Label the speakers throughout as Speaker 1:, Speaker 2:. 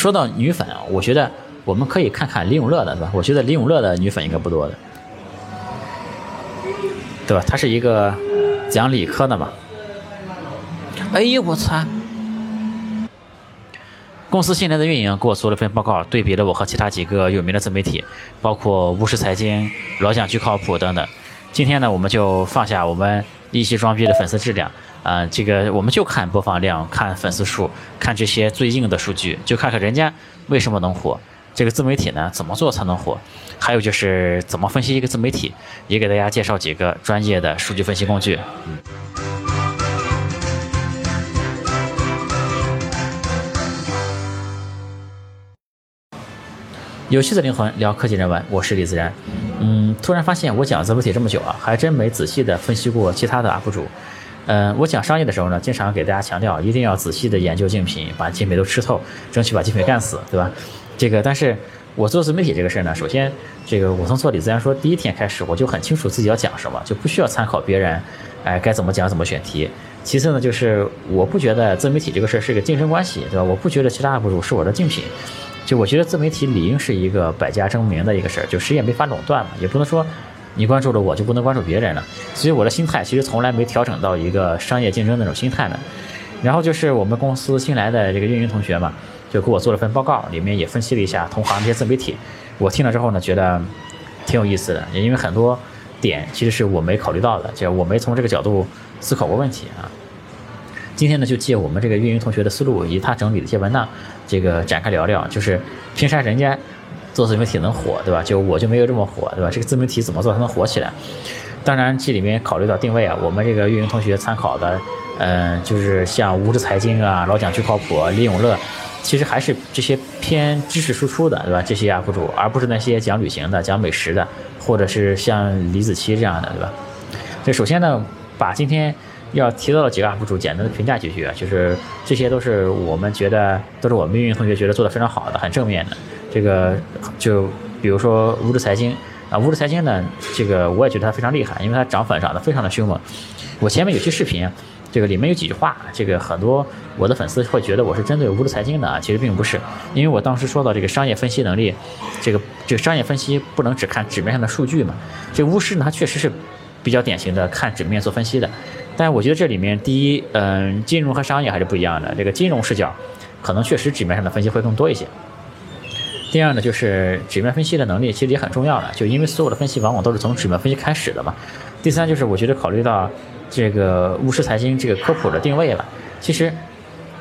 Speaker 1: 说到女粉啊，我觉得我们可以看看李永乐的，对吧？我觉得李永乐的女粉应该不多的，对吧？他是一个讲理科的嘛。哎呦我操！公司现在的运营给我做了份报告，对比了我和其他几个有名的自媒体，包括巫师财经、老蒋巨靠谱等等。今天呢，我们就放下我们一期装逼的粉丝质量，啊，这个我们就看播放量、看粉丝数、看这些最硬的数据，就看看人家为什么能火，这个自媒体呢怎么做才能火，还有就是怎么分析一个自媒体，也给大家介绍几个专业的数据分析工具。有趣的灵魂聊科技人文，我是李自然。嗯，突然发现我讲自媒体这么久啊，还真没仔细的分析过其他的 UP 主。嗯，我讲商业的时候呢，经常给大家强调一定要仔细的研究竞品，把竞品都吃透，争取把竞品干死，对吧？这个，但是我做自媒体这个事儿呢，首先，这个我从做李自然说第一天开始，我就很清楚自己要讲什么，就不需要参考别人，哎，该怎么讲怎么选题。其次呢，就是我不觉得自媒体这个事儿是个竞争关系，对吧？我不觉得其他 UP 主是我的竞品。就我觉得自媒体理应是一个百家争鸣的一个事儿，就谁也没法垄断嘛，也不能说你关注了我就不能关注别人了。所以我的心态其实从来没调整到一个商业竞争那种心态呢。然后就是我们公司新来的这个运营同学嘛，就给我做了份报告，里面也分析了一下同行这些自媒体。我听了之后呢，觉得挺有意思的，也因为很多点其实是我没考虑到的，就我没从这个角度思考过问题啊。今天呢，就借我们这个运营同学的思路，以及他整理的一些文档，这个展开聊聊。就是凭啥人家做自媒体能火，对吧？就我就没有这么火，对吧？这个自媒体怎么做才能火起来？当然，这里面考虑到定位啊，我们这个运营同学参考的，嗯，就是像无知财经啊、老蒋巨靠谱、李永乐，其实还是这些偏知识输出的，对吧？这些 UP 主，而不是那些讲旅行的、讲美食的，或者是像李子柒这样的，对吧？这首先呢，把今天。要提到的几个 UP 主，简单的评价几句啊，就是这些都是我们觉得，都是我们运营同学觉得做的非常好的，很正面的。这个就比如说无知财经啊，无知财经呢，这个我也觉得它非常厉害，因为它涨粉涨得非常的凶猛。我前面有期视频，这个里面有几句话，这个很多我的粉丝会觉得我是针对无知财经的啊，其实并不是，因为我当时说到这个商业分析能力，这个这个商业分析不能只看纸面上的数据嘛。这巫师呢，他确实是比较典型的看纸面做分析的。但是我觉得这里面，第一，嗯，金融和商业还是不一样的。这个金融视角，可能确实纸面上的分析会更多一些。第二呢，就是纸面分析的能力其实也很重要了，就因为所有的分析往往都是从纸面分析开始的嘛。第三就是我觉得考虑到这个务实财经这个科普的定位了，其实。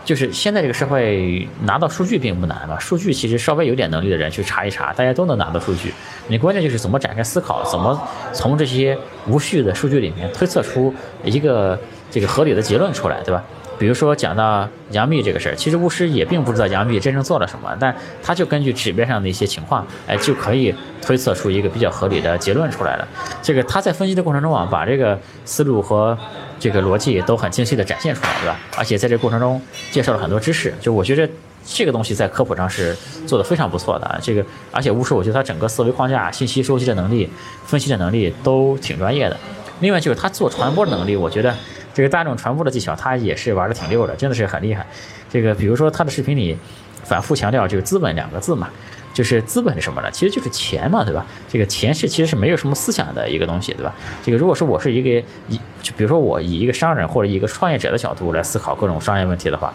Speaker 1: 就是现在这个社会拿到数据并不难嘛，数据其实稍微有点能力的人去查一查，大家都能拿到数据。你关键就是怎么展开思考，怎么从这些无序的数据里面推测出一个这个合理的结论出来，对吧？比如说讲到杨幂这个事儿，其实巫师也并不知道杨幂真正做了什么，但他就根据纸面上的一些情况，哎，就可以推测出一个比较合理的结论出来了。这个他在分析的过程中啊，把这个思路和。这个逻辑都很清晰的展现出来，对吧？而且在这个过程中介绍了很多知识，就我觉得这个东西在科普上是做的非常不错的。这个，而且巫师，我觉得他整个思维框架、信息收集的能力、分析的能力都挺专业的。另外就是他做传播能力，我觉得这个大众传播的技巧他也是玩的挺溜的，真的是很厉害。这个比如说他的视频里反复强调这个资本两个字嘛。就是资本是什么呢？其实就是钱嘛，对吧？这个钱是其实是没有什么思想的一个东西，对吧？这个如果说我是一个以，就比如说我以一个商人或者一个创业者的角度来思考各种商业问题的话。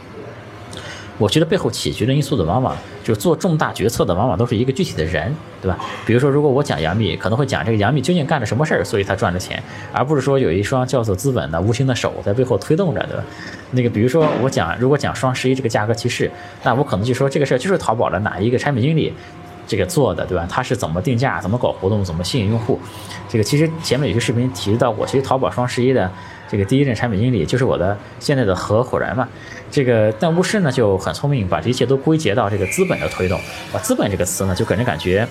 Speaker 1: 我觉得背后起决定因素的，往往就是做重大决策的，往往都是一个具体的人，对吧？比如说，如果我讲杨幂，可能会讲这个杨幂究竟干了什么事儿，所以她赚了钱，而不是说有一双叫做资本的无形的手在背后推动着，对吧？那个，比如说我讲，如果讲双十一这个价格歧视，那我可能就说这个事儿就是淘宝的哪一个产品经理这个做的，对吧？他是怎么定价，怎么搞活动，怎么吸引用户？这个其实前面有些视频提到过，其实淘宝双十一的这个第一任产品经理就是我的现在的合伙人嘛。这个但巫师呢就很聪明，把这一切都归结到这个资本的推动。把，资本这个词呢，就给人感觉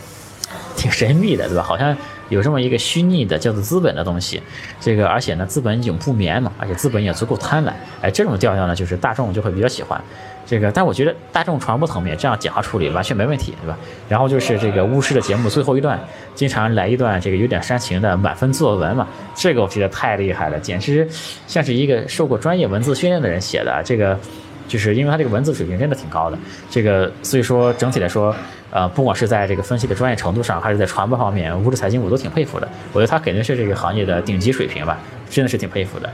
Speaker 1: 挺神秘的，对吧？好像有这么一个虚拟的叫做资本的东西。这个而且呢，资本永不眠嘛，而且资本也足够贪婪。哎，这种调调呢，就是大众就会比较喜欢。这个，但我觉得大众传播层面这样简化处理完全没问题，对吧？然后就是这个巫师的节目最后一段，经常来一段这个有点煽情的满分作文嘛，这个我觉得太厉害了，简直像是一个受过专业文字训练的人写的。这个就是因为他这个文字水平真的挺高的。这个所以说整体来说，呃，不管是在这个分析的专业程度上，还是在传播方面，巫师财经我都挺佩服的。我觉得他肯定是这个行业的顶级水平吧，真的是挺佩服的。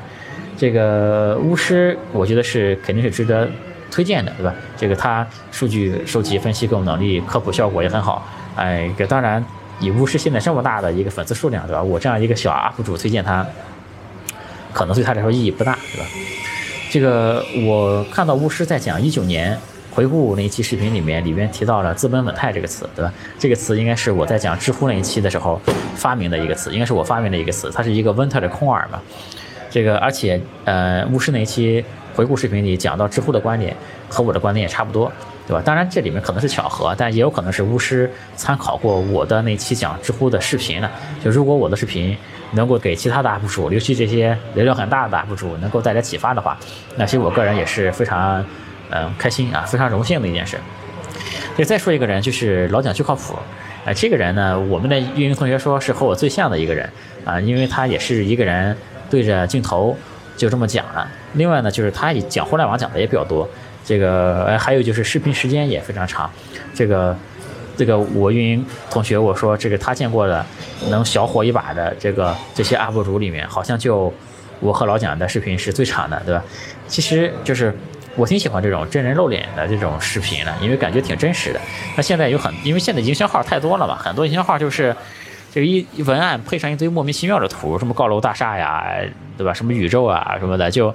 Speaker 1: 这个巫师，我觉得是肯定是值得推荐的，对吧？这个他数据收集、分析各种能力，科普效果也很好。哎，这当然，以巫师现在这么大的一个粉丝数量，对吧？我这样一个小 UP 主推荐他，可能对他来说意义不大，对吧？这个我看到巫师在讲一九年回顾那一期视频里面，里面提到了“资本稳态”这个词，对吧？这个词应该是我在讲知乎那一期的时候发明的一个词，应该是我发明的一个词，它是一个温特的空耳嘛。这个，而且，呃，巫师那一期回顾视频里讲到知乎的观点和我的观点也差不多，对吧？当然这里面可能是巧合，但也有可能是巫师参考过我的那期讲知乎的视频呢。就如果我的视频能够给其他的 UP 主，尤其这些流量很大的 UP 主能够带来启发的话，那其实我个人也是非常，嗯，开心啊，非常荣幸的一件事。就再说一个人，就是老蒋就靠谱，啊，这个人呢，我们的运营同学说是和我最像的一个人啊，因为他也是一个人。对着镜头就这么讲了。另外呢，就是他也讲互联网讲的也比较多。这个，呃，还有就是视频时间也非常长。这个，这个我运营同学我说，这个他见过的能小火一把的这个这些 UP 主里面，好像就我和老蒋的视频是最长的，对吧？其实就是我挺喜欢这种真人露脸的这种视频的，因为感觉挺真实的。那现在有很，因为现在营销号太多了嘛，很多营销号就是。这个一文案配上一堆莫名其妙的图，什么高楼大厦呀，对吧？什么宇宙啊什么的，就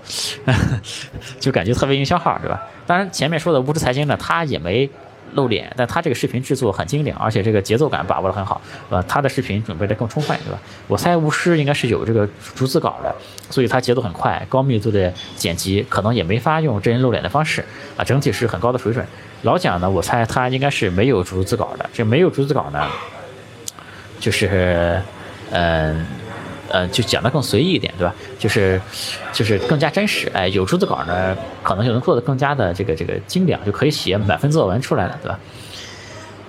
Speaker 1: 就感觉特别营销号，对吧？当然前面说的物质财经呢，他也没露脸，但他这个视频制作很精良，而且这个节奏感把握的很好，对吧？他的视频准备的更充分，对吧？我猜巫师应该是有这个逐字稿的，所以他节奏很快，高密度的剪辑可能也没法用真人露脸的方式啊，整体是很高的水准。老蒋呢，我猜他应该是没有逐字稿的，这没有逐字稿呢。就是，嗯，嗯，就讲的更随意一点，对吧？就是，就是更加真实。哎，有逐字稿呢，可能就能做的更加的这个这个精良，就可以写满分作文出来了，对吧？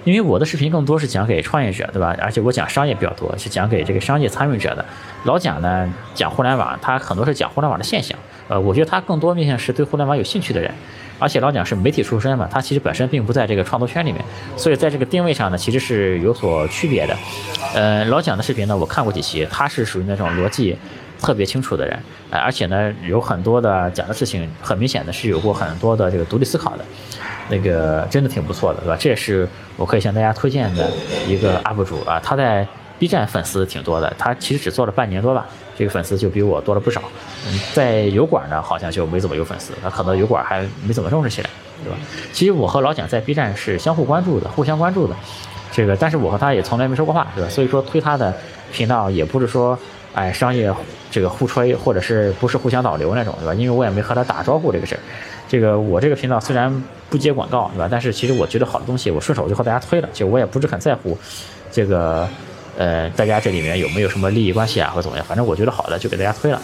Speaker 1: 因为我的视频更多是讲给创业者，对吧？而且我讲商业比较多，是讲给这个商业参与者的。老蒋呢，讲互联网，他很多是讲互联网的现象。呃，我觉得他更多面向是对互联网有兴趣的人。而且老蒋是媒体出身嘛，他其实本身并不在这个创作圈里面，所以在这个定位上呢，其实是有所区别的。呃，老蒋的视频呢，我看过几期，他是属于那种逻辑特别清楚的人，而且呢，有很多的讲的事情，很明显的是有过很多的这个独立思考的，那个真的挺不错的，对吧？这也是我可以向大家推荐的一个 UP 主啊，他在 B 站粉丝挺多的，他其实只做了半年多吧。这个粉丝就比我多了不少，嗯，在油管呢好像就没怎么有粉丝，他可能油管还没怎么重视起来，对吧？其实我和老蒋在 B 站是相互关注的，互相关注的，这个，但是我和他也从来没说过话，对吧？所以说推他的频道也不是说，哎，商业这个互吹，或者是不是互相导流那种，对吧？因为我也没和他打招呼这个事儿，这个我这个频道虽然不接广告，对吧？但是其实我觉得好的东西，我顺手就和大家推了，就我也不是很在乎这个。呃，大家这里面有没有什么利益关系啊，或怎么样？反正我觉得好的就给大家推了。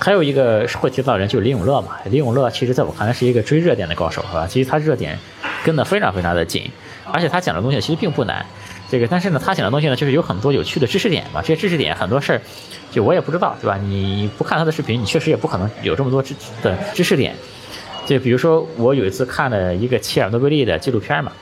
Speaker 1: 还有一个会提到人就是李永乐嘛，李永乐其实在我看来是一个追热点的高手，是吧？其实他热点跟得非常非常的紧，而且他讲的东西其实并不难。这个，但是呢，他讲的东西呢，就是有很多有趣的知识点嘛。这些知识点很多事儿，就我也不知道，对吧？你不看他的视频，你确实也不可能有这么多知的知识点。就比如说，我有一次看了一个切尔诺贝利的纪录片嘛，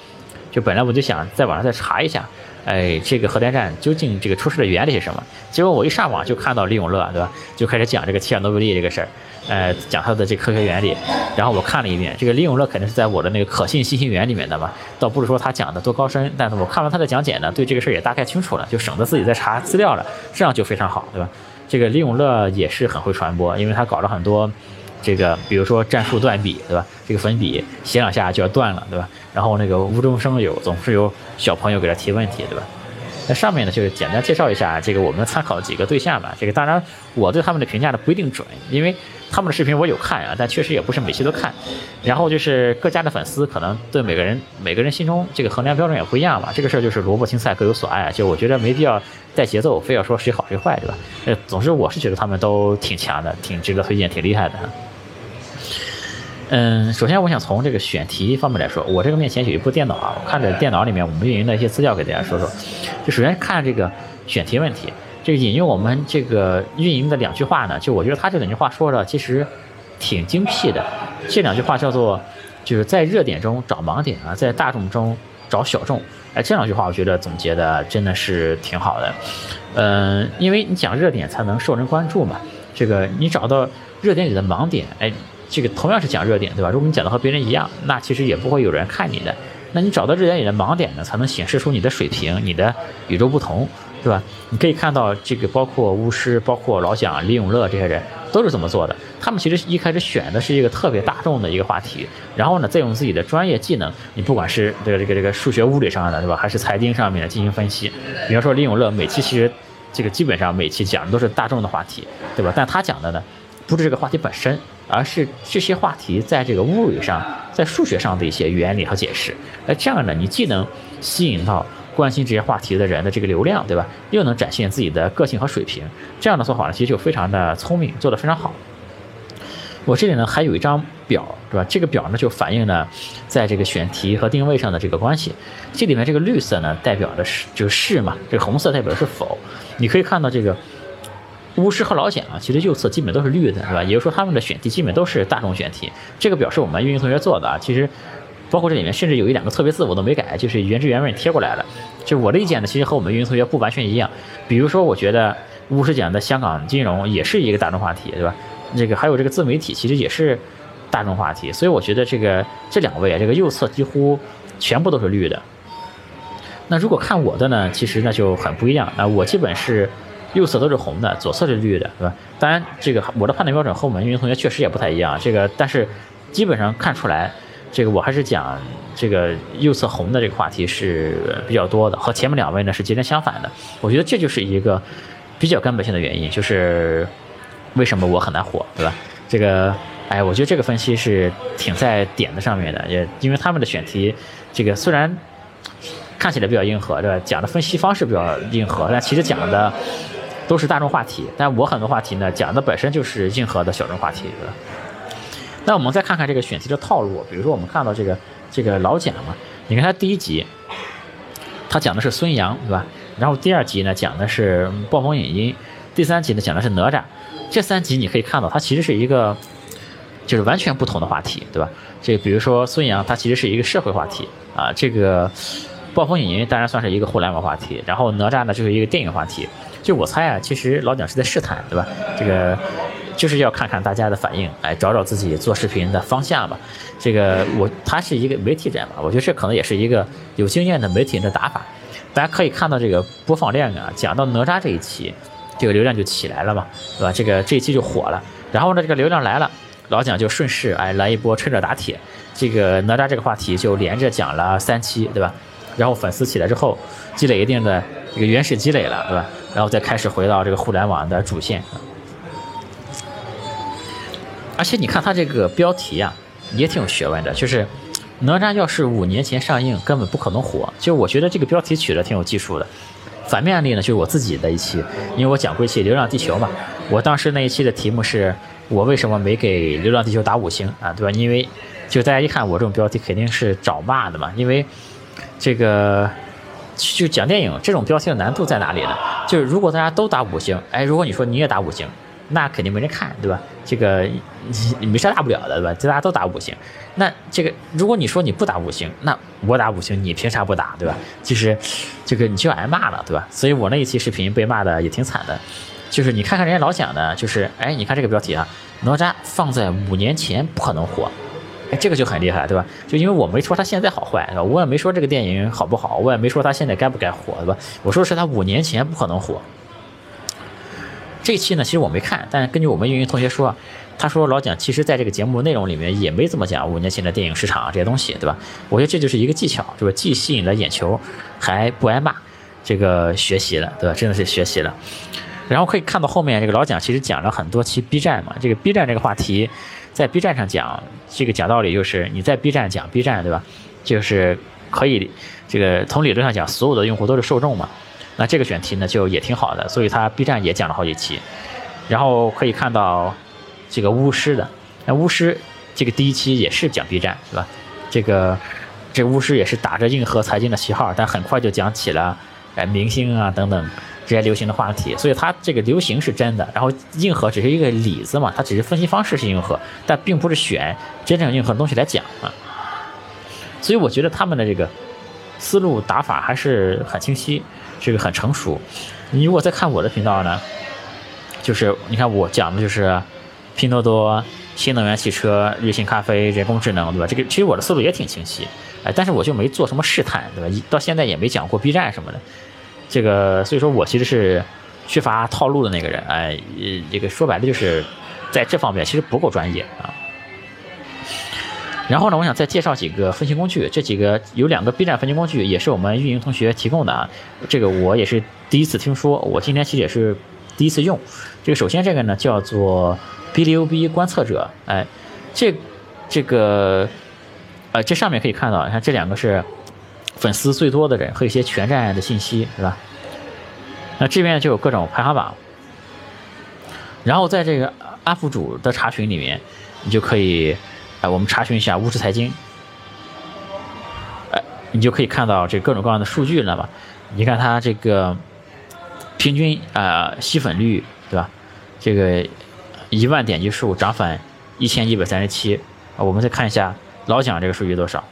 Speaker 1: 就本来我就想在网上再查一下。哎，这个核电站究竟这个出事的原理是什么？结果我一上网就看到李永乐，对吧？就开始讲这个切尔诺贝利这个事儿，呃，讲他的这科学原理。然后我看了一遍，这个李永乐肯定是在我的那个可信信息源里面的嘛，倒不是说他讲的多高深，但是我看完他的讲解呢，对这个事儿也大概清楚了，就省得自己再查资料了，这样就非常好，对吧？这个李永乐也是很会传播，因为他搞了很多。这个比如说战术断笔，对吧？这个粉笔写两下就要断了，对吧？然后那个无中生有，总是有小朋友给他提问题，对吧？那上面呢，就是简单介绍一下这个我们参考几个对象吧。这个当然我对他们的评价呢不一定准，因为他们的视频我有看啊，但确实也不是每期都看。然后就是各家的粉丝可能对每个人每个人心中这个衡量标准也不一样吧。这个事儿就是萝卜青菜各有所爱，就我觉得没必要带节奏，非要说谁好谁坏，对吧？呃，总之我是觉得他们都挺强的，挺值得推荐，挺厉害的。嗯，首先我想从这个选题方面来说，我这个面前有一部电脑啊，我看着电脑里面我们运营的一些资料给大家说说。就首先看这个选题问题，这个引用我们这个运营的两句话呢，就我觉得他这两句话说的其实挺精辟的。这两句话叫做就是在热点中找盲点啊，在大众中找小众。哎，这两句话我觉得总结的真的是挺好的。嗯，因为你讲热点才能受人关注嘛。这个你找到热点里的盲点，哎，这个同样是讲热点，对吧？如果你讲的和别人一样，那其实也不会有人看你的。那你找到热点里的盲点呢，才能显示出你的水平，你的与众不同。对吧？你可以看到这个，包括巫师，包括老蒋、李永乐这些人都是这么做的。他们其实一开始选的是一个特别大众的一个话题，然后呢，再用自己的专业技能，你不管是这个这个这个数学、物理上的，对吧？还是财经上面的进行分析。比方说李永乐，每期其实这个基本上每期讲的都是大众的话题，对吧？但他讲的呢，不是这个话题本身，而是这些话题在这个物理上、在数学上的一些原理和解释。哎，这样呢，你既能吸引到。关心这些话题的人的这个流量，对吧？又能展现自己的个性和水平，这样的做法呢，其实就非常的聪明，做得非常好。我这里呢还有一张表，对吧？这个表呢就反映了在这个选题和定位上的这个关系。这里面这个绿色呢代表的是就是嘛，这个红色代表的是否。你可以看到这个巫师和老蒋啊，其实右侧基本都是绿的，对吧？也就是说他们的选题基本都是大众选题。这个表是我们运营同学做的啊，其实。包括这里面甚至有一两个特别字我都没改，就是原汁原味贴过来了。就我的意见呢，其实和我们运营同学不完全一样。比如说，我觉得巫师讲的香港金融也是一个大众话题，对吧？这个还有这个自媒体其实也是大众话题，所以我觉得这个这两位啊，这个右侧几乎全部都是绿的。那如果看我的呢，其实那就很不一样。那我基本是右侧都是红的，左侧是绿的，对吧？当然，这个我的判断标准和我们运营同学确实也不太一样。这个但是基本上看出来。这个我还是讲这个右侧红的这个话题是比较多的，和前面两位呢是截然相反的。我觉得这就是一个比较根本性的原因，就是为什么我很难火，对吧？这个，哎，我觉得这个分析是挺在点子上面的，也因为他们的选题，这个虽然看起来比较硬核，对吧？讲的分析方式比较硬核，但其实讲的都是大众话题。但我很多话题呢，讲的本身就是硬核的小众话题，对吧？那我们再看看这个选题的套路，比如说我们看到这个这个老蒋嘛，你看他第一集，他讲的是孙杨，对吧？然后第二集呢讲的是暴风影音，第三集呢讲的是哪吒，这三集你可以看到，它其实是一个就是完全不同的话题，对吧？这比如说孙杨，他其实是一个社会话题啊，这个暴风影音当然算是一个互联网话题，然后哪吒呢就是一个电影话题，就我猜啊，其实老蒋是在试探，对吧？这个。就是要看看大家的反应，哎，找找自己做视频的方向吧。这个我他是一个媒体人嘛，我觉得这可能也是一个有经验的媒体人的打法。大家可以看到这个播放量啊，讲到哪吒这一期，这个流量就起来了嘛，对吧？这个这一期就火了。然后呢，这个流量来了，老蒋就顺势哎来一波趁热打铁，这个哪吒这个话题就连着讲了三期，对吧？然后粉丝起来之后，积累一定的这个原始积累了，对吧？然后再开始回到这个互联网的主线。而且你看它这个标题啊，也挺有学问的。就是哪吒要是五年前上映，根本不可能火。就我觉得这个标题取得挺有技术的。反面案例呢，就是我自己的一期，因为我讲过一期《流浪地球》嘛。我当时那一期的题目是我为什么没给《流浪地球》打五星啊？对吧？因为就大家一看我这种标题，肯定是找骂的嘛。因为这个就讲电影这种标题的难度在哪里呢？就是如果大家都打五星，哎，如果你说你也打五星。那肯定没人看，对吧？这个你没啥大不了的，对吧？大家都打五星。那这个如果你说你不打五星，那我打五星，你凭啥不打，对吧？其实这个你就挨骂了，对吧？所以我那一期视频被骂的也挺惨的。就是你看看人家老蒋的，就是哎，你看这个标题啊，哪吒放在五年前不可能火，哎，这个就很厉害，对吧？就因为我没说他现在好坏，我也没说这个电影好不好，我也没说他现在该不该火，对吧？我说是他五年前不可能火。这期呢，其实我没看，但是根据我们运营同学说，他说老蒋其实在这个节目内容里面也没怎么讲五年前的电影市场这些东西，对吧？我觉得这就是一个技巧，是吧？既吸引了眼球，还不挨骂，这个学习了，对吧？真的是学习了。然后可以看到后面这个老蒋其实讲了很多期 B 站嘛，这个 B 站这个话题，在 B 站上讲这个讲道理就是你在 B 站讲 B 站，对吧？就是可以这个从理论上讲，所有的用户都是受众嘛。那这个选题呢，就也挺好的，所以他 B 站也讲了好几期，然后可以看到这个巫师的，那巫师这个第一期也是讲 B 站，是吧？这个这巫师也是打着硬核财经的旗号，但很快就讲起了哎明星啊等等这些流行的话题，所以它这个流行是真的，然后硬核只是一个里子嘛，它只是分析方式是硬核，但并不是选真正硬核的东西来讲啊。所以我觉得他们的这个思路打法还是很清晰，这个很成熟。你如果再看我的频道呢，就是你看我讲的就是拼多多、新能源汽车、瑞幸咖啡、人工智能，对吧？这个其实我的思路也挺清晰，哎，但是我就没做什么试探，对吧？到现在也没讲过 B 站什么的。这个，所以说我其实是缺乏套路的那个人，哎，这个说白了就是在这方面其实不够专业啊。然后呢，我想再介绍几个分析工具，这几个有两个 B 站分析工具，也是我们运营同学提供的啊。这个我也是第一次听说，我今天其实也是第一次用。这个首先这个呢叫做 B 六 B 观测者，哎，这这个呃这上面可以看到，你看这两个是。粉丝最多的人和一些全站的信息，是吧？那这边就有各种排行榜，然后在这个 UP 主的查询里面，你就可以，哎，我们查询一下物质财经，哎，你就可以看到这各种各样的数据了吧？你看它这个平均啊吸粉率，对吧？这个一万点击数涨粉一千一百三十七，啊，我们再看一下老蒋这个数据多少？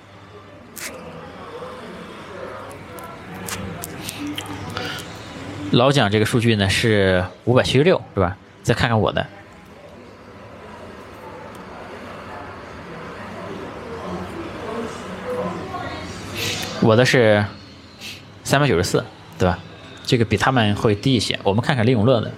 Speaker 1: 老蒋这个数据呢是五百七十六，是吧？再看看我的，我的是三百九十四，对吧？这个比他们会低一些。我们看看李永乐的。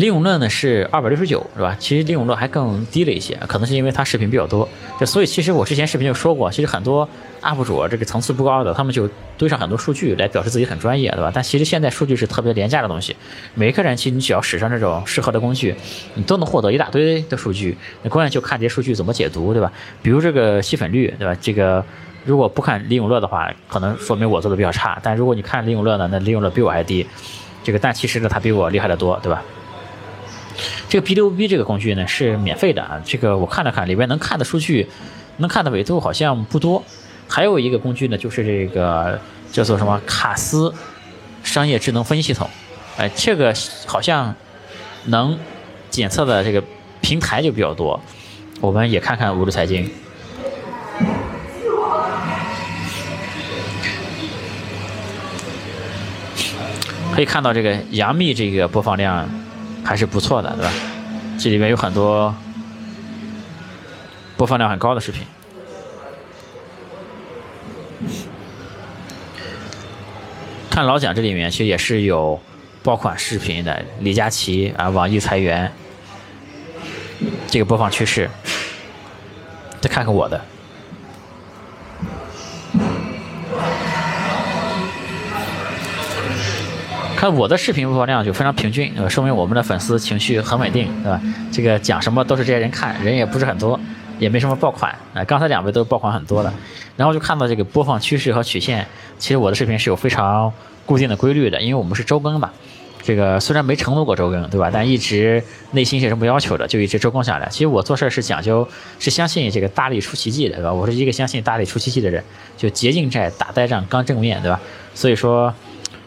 Speaker 1: 李永乐呢是二百六十九，是吧？其实李永乐还更低了一些，可能是因为他视频比较多。就所以其实我之前视频就说过，其实很多 UP 主这个层次不高的，他们就堆上很多数据来表示自己很专业，对吧？但其实现在数据是特别廉价的东西，每一个人其实你只要使上这种适合的工具，你都能获得一大堆的数据。那关键就看这些数据怎么解读，对吧？比如这个吸粉率，对吧？这个如果不看李永乐的话，可能说明我做的比较差。但如果你看李永乐呢，那李永乐比我还低。这个但其实呢，他比我厉害的多，对吧？这个 B 六 B 这个工具呢是免费的啊，这个我看了看，里边能看的数据，能看的维度好像不多。还有一个工具呢，就是这个叫做什么卡斯商业智能分析系统，哎，这个好像能检测的这个平台就比较多。我们也看看五路财经，可以看到这个杨幂这个播放量。还是不错的，对吧？这里面有很多播放量很高的视频。看老蒋这里面其实也是有爆款视频的，李佳琦啊，网易裁员，这个播放趋势。再看看我的。看我的视频播放量就非常平均，对吧？说明我们的粉丝情绪很稳定，对吧？这个讲什么都是这些人看，人也不是很多，也没什么爆款。啊，刚才两位都是爆款很多的，然后就看到这个播放趋势和曲线，其实我的视频是有非常固定的规律的，因为我们是周更嘛。这个虽然没承诺过周更，对吧？但一直内心是这么要求的，就一直周更下来。其实我做事是讲究，是相信这个大力出奇迹的，对吧？我是一个相信大力出奇迹的人，就捷径债打呆仗刚正面对吧？所以说。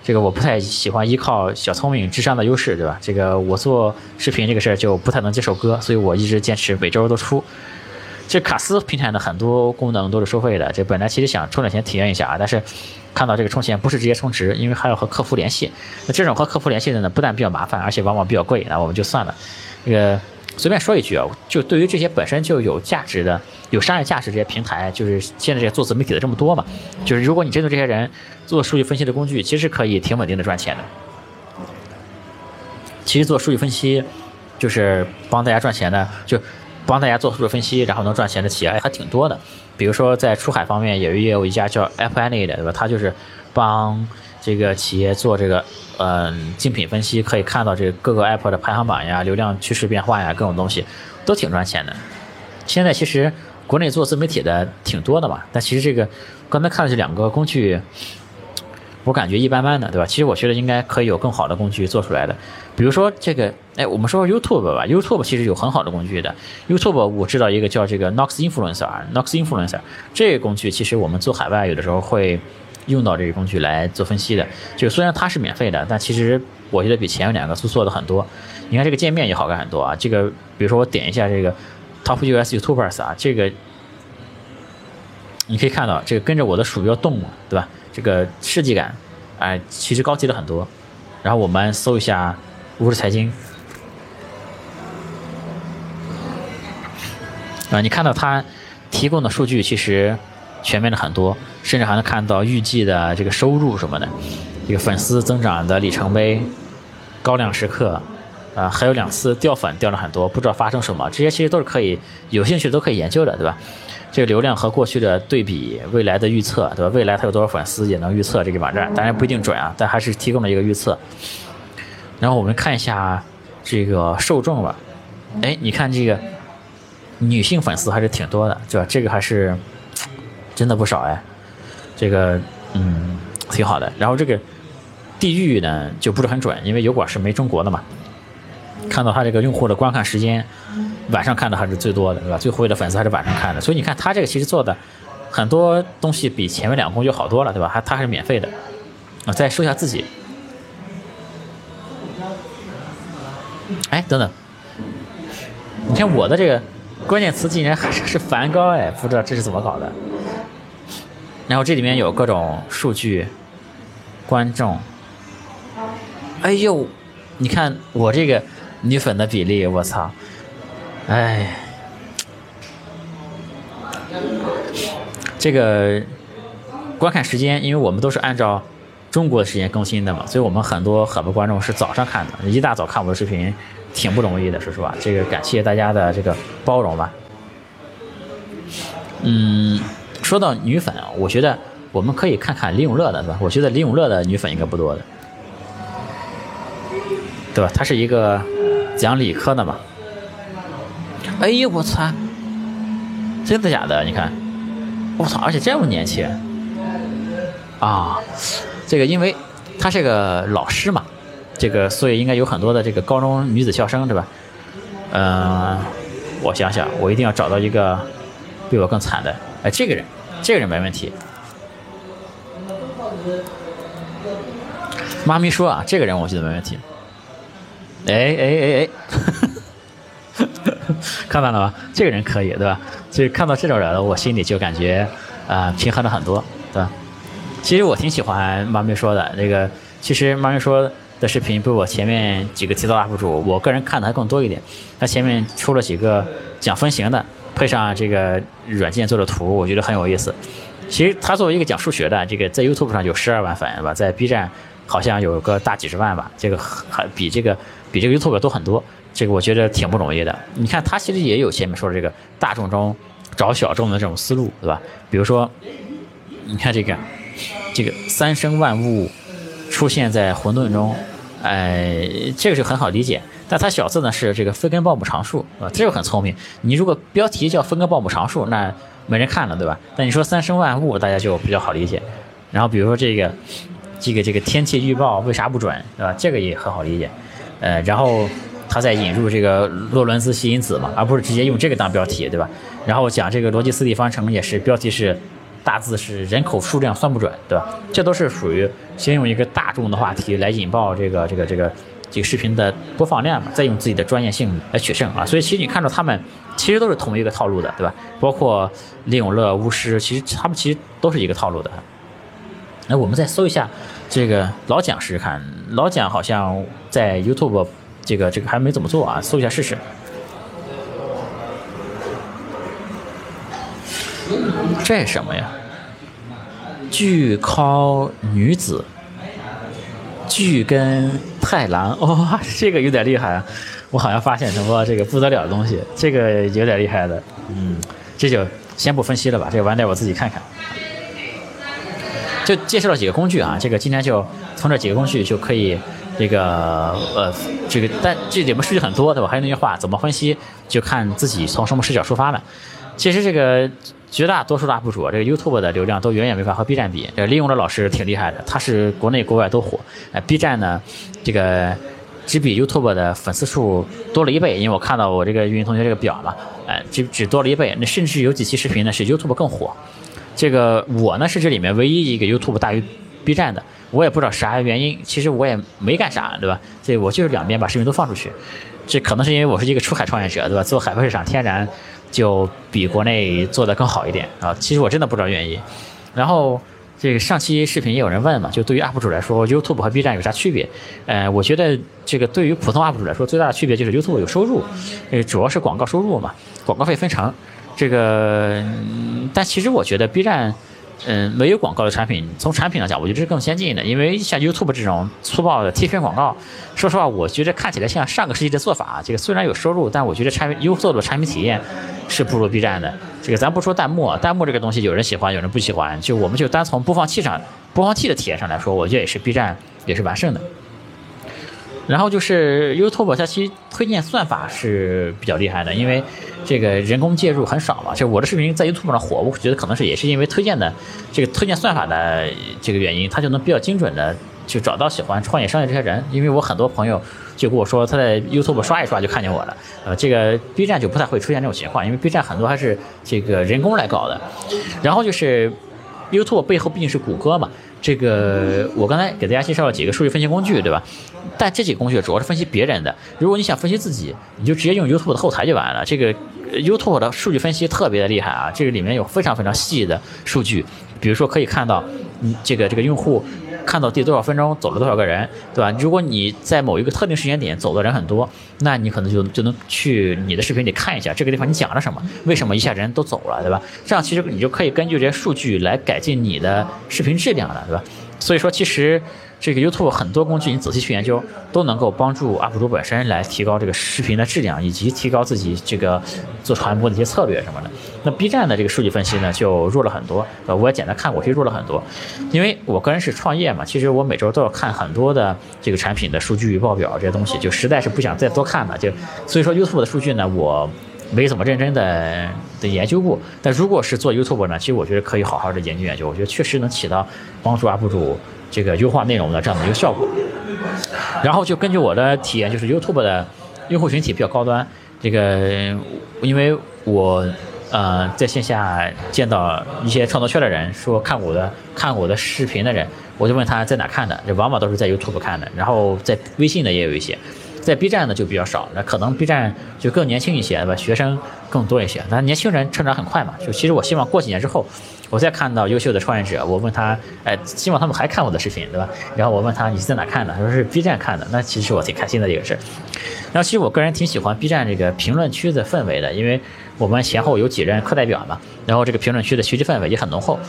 Speaker 1: 这个我不太喜欢依靠小聪明、智商的优势，对吧？这个我做视频这个事儿就不太能接受歌，所以我一直坚持每周都出。这卡斯平台的很多功能都是收费的，这本来其实想充点钱体验一下啊，但是看到这个充钱不是直接充值，因为还要和客服联系。那这种和客服联系的呢，不但比较麻烦，而且往往比较贵，那我们就算了。这个。随便说一句啊，就对于这些本身就有价值的、有商业价值这些平台，就是现在这些做自媒体的这么多嘛，就是如果你针对这些人做数据分析的工具，其实可以挺稳定的赚钱的。其实做数据分析就是帮大家赚钱的，就帮大家做数据分析，然后能赚钱的企业还挺多的。比如说在出海方面，也有一家叫 App Annie 的，对吧？它就是帮。这个企业做这个，嗯，竞品分析可以看到这各个 app 的排行榜呀、流量趋势变化呀，各种东西都挺赚钱的。现在其实国内做自媒体的挺多的嘛，但其实这个刚才看的这两个工具，我感觉一般般的，对吧？其实我觉得应该可以有更好的工具做出来的，比如说这个，哎，我们说 YouTube 吧，YouTube 其实有很好的工具的。YouTube 我知道一个叫这个 Nox Influencer，Nox Influencer 这个工具，其实我们做海外有的时候会用到这个工具来做分析的。就虽然它是免费的，但其实我觉得比前面两个做做的很多。你看这个界面也好看很多啊。这个比如说我点一下这个 Top US YouTubers 啊，这个你可以看到这个跟着我的鼠标动，对吧？这个设计感，哎，其实高级了很多。然后我们搜一下乌日财经，啊，你看到它提供的数据其实全面的很多，甚至还能看到预计的这个收入什么的，这个粉丝增长的里程碑、高亮时刻，啊，还有两次掉粉掉了很多，不知道发生什么，这些其实都是可以有兴趣都可以研究的，对吧？这个流量和过去的对比，未来的预测，对吧？未来它有多少粉丝也能预测这个网站，当然不一定准啊，但还是提供了一个预测。然后我们看一下这个受众吧，哎，你看这个女性粉丝还是挺多的，对吧？这个还是真的不少哎，这个嗯挺好的。然后这个地域呢就不是很准，因为油管是没中国的嘛。看到它这个用户的观看时间。晚上看的还是最多的，对吧？最活跃的粉丝还是晚上看的，所以你看他这个其实做的很多东西比前面两个工具好多了，对吧？还他还是免费的啊。再说一下自己，哎，等等，你看我的这个关键词竟然还是梵高，哎，不知道这是怎么搞的。然后这里面有各种数据，观众，哎呦，你看我这个女粉的比例，我操！哎，这个观看时间，因为我们都是按照中国的时间更新的嘛，所以我们很多很多观众是早上看的，一大早看我的视频，挺不容易的，说实话。这个感谢大家的这个包容吧。嗯，说到女粉啊，我觉得我们可以看看李永乐的，对吧？我觉得李永乐的女粉应该不多的，对吧？他是一个讲理科的嘛。哎呦我操！真的假的？你看，我操！而且这么年轻啊！这个因为他是个老师嘛，这个所以应该有很多的这个高中女子校生，对吧？嗯，我想想，我一定要找到一个比我更惨的。哎，这个人，这个人没问题。妈咪说啊，这个人我觉得没问题。哎哎哎哎！看到了吗？这个人可以，对吧？所以看到这种人了，我心里就感觉啊平衡了很多，对吧？其实我挺喜欢妈咪说的那个，其实妈咪说的视频比我前面几个提到 UP 主，我个人看的还更多一点。他前面出了几个讲分型的，配上这个软件做的图，我觉得很有意思。其实他作为一个讲数学的，这个在 YouTube 上有十二万粉，吧？在 B 站好像有个大几十万吧，这个还比这个比这个 YouTube 多很多。这个我觉得挺不容易的。你看，他其实也有前面说的这个大众中找小众的这种思路，对吧？比如说，你看这个，这个三生万物出现在混沌中，哎，这个就很好理解。但它小字呢是这个分根鲍母常数，啊，这个很聪明。你如果标题叫分根鲍母常数，那没人看了，对吧？但你说三生万物，大家就比较好理解。然后比如说这个，这个这个天气预报为啥不准，对吧？这个也很好理解。呃，然后。他再引入这个洛伦兹吸引子嘛，而不是直接用这个当标题，对吧？然后讲这个逻辑四 D 方程也是标题是大字是人口数量算不准，对吧？这都是属于先用一个大众的话题来引爆这个这个这个这个视频的播放量嘛，再用自己的专业性来取胜啊。所以其实你看到他们其实都是同一个套路的，对吧？包括李永乐、巫师，其实他们其实都是一个套路的。那我们再搜一下这个老蒋试试看，老蒋好像在 YouTube。这个这个还没怎么做啊，搜一下试试。这什么呀？巨尻女子，巨根太郎，哇，这个有点厉害啊！我好像发现什么这个不得了的东西，这个有点厉害的。嗯，这就先不分析了吧，这个晚点我自己看看。就介绍了几个工具啊，这个今天就从这几个工具就可以。这个呃，这个但这里面数据很多，对吧？还有那句话，怎么分析就看自己从什么视角出发了。其实这个绝大多数的 UP 主，这个 YouTube 的流量都远远没法和 B 站比。这李勇的老师挺厉害的，他是国内国外都火。呃，B 站呢，这个只比 YouTube 的粉丝数多了一倍，因为我看到我这个运营同学这个表嘛，哎，只只多了一倍。那甚至有几期视频呢是 YouTube 更火。这个我呢是这里面唯一一个 YouTube 大于 B 站的，我也不知道啥原因，其实我也没干啥，对吧？所以我就是两边把视频都放出去。这可能是因为我是一个出海创业者，对吧？做海外市场天然。就比国内做的更好一点啊！其实我真的不知道原因。然后这个上期视频也有人问嘛，就对于 UP 主来说，YouTube 和 B 站有啥区别？呃，我觉得这个对于普通 UP 主来说，最大的区别就是 YouTube 有收入，呃，主要是广告收入嘛，广告费分成。这个，但其实我觉得 B 站。嗯，没有广告的产品，从产品来讲，我觉得这是更先进的。因为像 YouTube 这种粗暴的贴片广告，说实话，我觉得看起来像上个世纪的做法。这个虽然有收入，但我觉得产品 YouTube 的产品体验是不如 B 站的。这个咱不说弹幕，弹幕这个东西有人喜欢，有人不喜欢。就我们就单从播放器上，播放器的体验上来说，我觉得也是 B 站也是完胜的。然后就是 YouTube 它其实推荐算法是比较厉害的，因为这个人工介入很少嘛。就我的视频在 YouTube 上火，我觉得可能是也是因为推荐的这个推荐算法的这个原因，它就能比较精准的去找到喜欢创业商业这些人。因为我很多朋友就跟我说，他在 YouTube 刷一刷就看见我了。呃，这个 B 站就不太会出现这种情况，因为 B 站很多还是这个人工来搞的。然后就是 YouTube 背后毕竟是谷歌嘛。这个我刚才给大家介绍了几个数据分析工具，对吧？但这几个工具主要是分析别人的。如果你想分析自己，你就直接用 YouTube 的后台就完了。这个 YouTube 的数据分析特别的厉害啊，这个里面有非常非常细的数据，比如说可以看到，嗯，这个这个用户。看到第多少分钟走了多少个人，对吧？如果你在某一个特定时间点走的人很多，那你可能就就能去你的视频里看一下这个地方你讲了什么，为什么一下人都走了，对吧？这样其实你就可以根据这些数据来改进你的视频质量了，对吧？所以说其实。这个 YouTube 很多工具，你仔细去研究，都能够帮助 UP 主本身来提高这个视频的质量，以及提高自己这个做传播的一些策略什么的。那 B 站的这个数据分析呢，就弱了很多。呃，我也简单看过，其实弱了很多。因为我个人是创业嘛，其实我每周都要看很多的这个产品的数据报表这些东西，就实在是不想再多看了。就所以说 YouTube 的数据呢，我没怎么认真的的研究过。但如果是做 YouTube 呢，其实我觉得可以好好的研究研究，我觉得确实能起到帮助 UP 主。这个优化内容的这样的一个效果，然后就根据我的体验，就是 YouTube 的用户群体比较高端。这个因为我呃在线下见到一些创作圈的人，说看我的看我的视频的人，我就问他在哪看的，这往往都是在 YouTube 看的。然后在微信的也有一些，在 B 站呢就比较少。那可能 B 站就更年轻一些，对吧？学生更多一些。但年轻人成长很快嘛，就其实我希望过几年之后。我再看到优秀的创业者，我问他，哎，希望他们还看我的视频，对吧？然后我问他你是在哪看的？他说是 B 站看的。那其实我挺开心的一个事儿。然后其实我个人挺喜欢 B 站这个评论区的氛围的，因为我们前后有几任课代表嘛，然后这个评论区的学习氛围也很浓厚。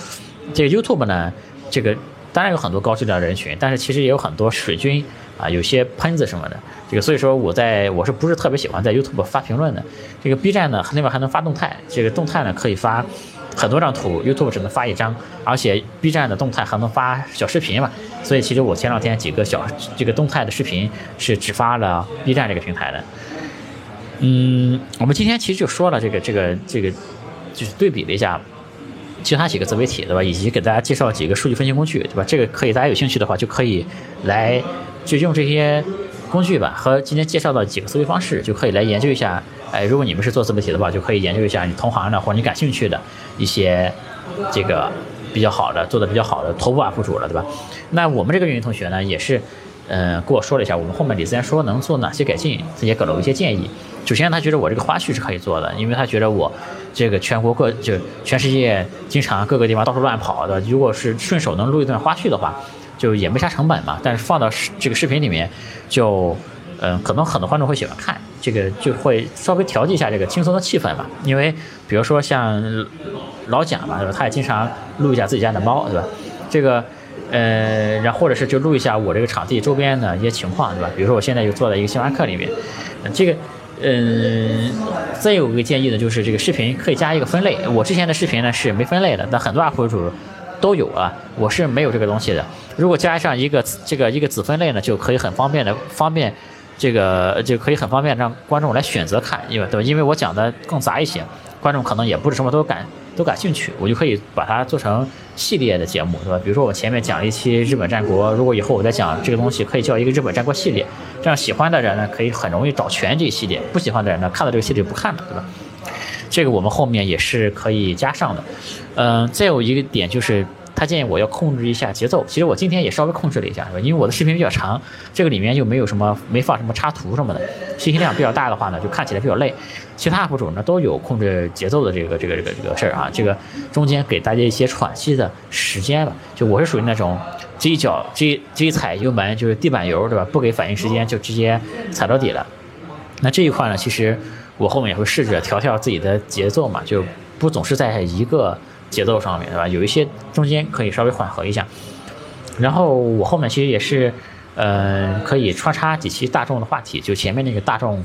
Speaker 1: 这个 YouTube 呢，这个当然有很多高质量的人群，但是其实也有很多水军啊，有些喷子什么的。这个所以说我在我是不是特别喜欢在 YouTube 发评论的？这个 B 站呢，另外还能发动态，这个动态呢可以发。很多张图，YouTube 只能发一张，而且 B 站的动态还能发小视频嘛，所以其实我前两天几个小这个动态的视频是只发了 B 站这个平台的。嗯，我们今天其实就说了这个这个这个，就是对比了一下其他几个自媒体对吧，以及给大家介绍几个数据分析工具对吧？这个可以大家有兴趣的话就可以来就用这些工具吧，和今天介绍的几个思维方式就可以来研究一下。哎，如果你们是做自媒体的话，就可以研究一下你同行的或者你感兴趣的一些这个比较好的、做的比较好的头部 UP 主了，对吧？那我们这个运营同学呢，也是，嗯，跟我说了一下，我们后面李自然说能做哪些改进，也给了我一些建议。首先，他觉得我这个花絮是可以做的，因为他觉得我这个全国各就全世界经常各个地方到处乱跑的，如果是顺手能录一段花絮的话，就也没啥成本嘛。但是放到这个视频里面，就嗯，可能很多观众会喜欢看。这个就会稍微调剂一下这个轻松的气氛吧，因为比如说像老蒋嘛，对吧？他也经常录一下自己家的猫，对吧？这个，呃，然后或者是就录一下我这个场地周边的一些情况，对吧？比如说我现在就坐在一个星巴克里面，这个，嗯，再有一个建议呢，就是这个视频可以加一个分类。我之前的视频呢是没分类的，但很多 UP 主都有啊，我是没有这个东西的。如果加上一个这个一个子分类呢，就可以很方便的方便。这个就可以很方便让观众来选择看，因为对吧？因为我讲的更杂一些，观众可能也不是什么都感都感兴趣，我就可以把它做成系列的节目，对吧？比如说我前面讲了一期日本战国，如果以后我再讲这个东西，可以叫一个日本战国系列，这样喜欢的人呢，可以很容易找全这一系列；不喜欢的人呢，看到这个系列不看了，对吧？这个我们后面也是可以加上的。嗯，再有一个点就是。他建议我要控制一下节奏，其实我今天也稍微控制了一下，是吧？因为我的视频比较长，这个里面又没有什么没放什么插图什么的，信息量比较大的话呢，就看起来比较累。其他 UP 主呢都有控制节奏的这个这个这个这个事儿啊，这个中间给大家一些喘息的时间了。就我是属于那种这一脚这这一踩油门就是地板油，对吧？不给反应时间就直接踩到底了。那这一块呢，其实我后面也会试着调调自己的节奏嘛，就不总是在一个。节奏上面对吧？有一些中间可以稍微缓和一下，然后我后面其实也是，呃，可以穿插几期大众的话题，就前面那个大众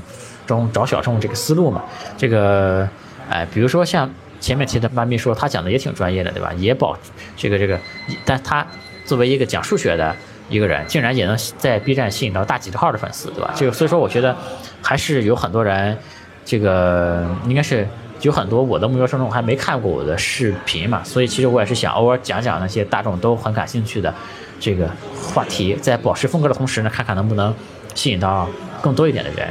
Speaker 1: 中找小众这个思路嘛。这个，哎，比如说像前面提的妈咪说，他讲的也挺专业的，对吧？也保这个这个，但他作为一个讲数学的一个人，竟然也能在 B 站吸引到大几十号的粉丝，对吧？这个所以说，我觉得还是有很多人，这个应该是。有很多我的目标受众还没看过我的视频嘛，所以其实我也是想偶尔讲讲那些大众都很感兴趣的这个话题，在保持风格的同时呢，看看能不能吸引到更多一点的人。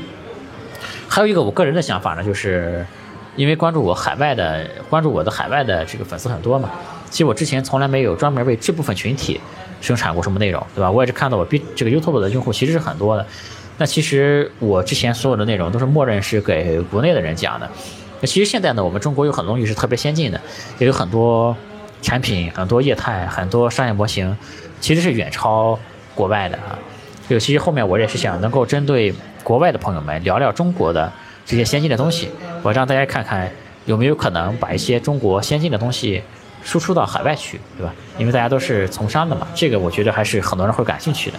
Speaker 1: 还有一个我个人的想法呢，就是因为关注我海外的关注我的海外的这个粉丝很多嘛，其实我之前从来没有专门为这部分群体生产过什么内容，对吧？我也是看到我 B 这个 YouTube 的用户其实是很多的，那其实我之前所有的内容都是默认是给国内的人讲的。那其实现在呢，我们中国有很多东西是特别先进的，也有很多产品、很多业态、很多商业模型，其实是远超国外的啊。就其实后面我也是想能够针对国外的朋友们聊聊中国的这些先进的东西，我让大家看看有没有可能把一些中国先进的东西输出到海外去，对吧？因为大家都是从商的嘛，这个我觉得还是很多人会感兴趣的。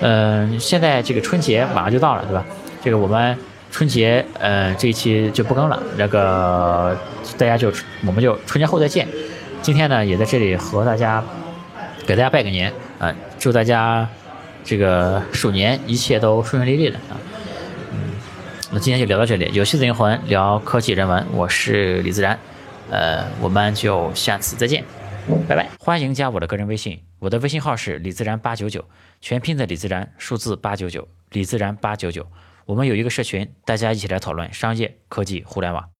Speaker 1: 嗯，现在这个春节马上就到了，对吧？这个我们。春节，呃，这一期就不更了。那个，大家就我们就春节后再见。今天呢，也在这里和大家给大家拜个年啊，祝大家这个鼠年一切都顺顺利利的啊。嗯，那今天就聊到这里。游戏的灵魂，聊科技人文，我是李自然，呃，我们就下次再见，拜拜。欢迎加我的个人微信，我的微信号是李自然八九九，全拼的李自然，数字八九九，李自然八九九。我们有一个社群，大家一起来讨论商业、科技、互联网。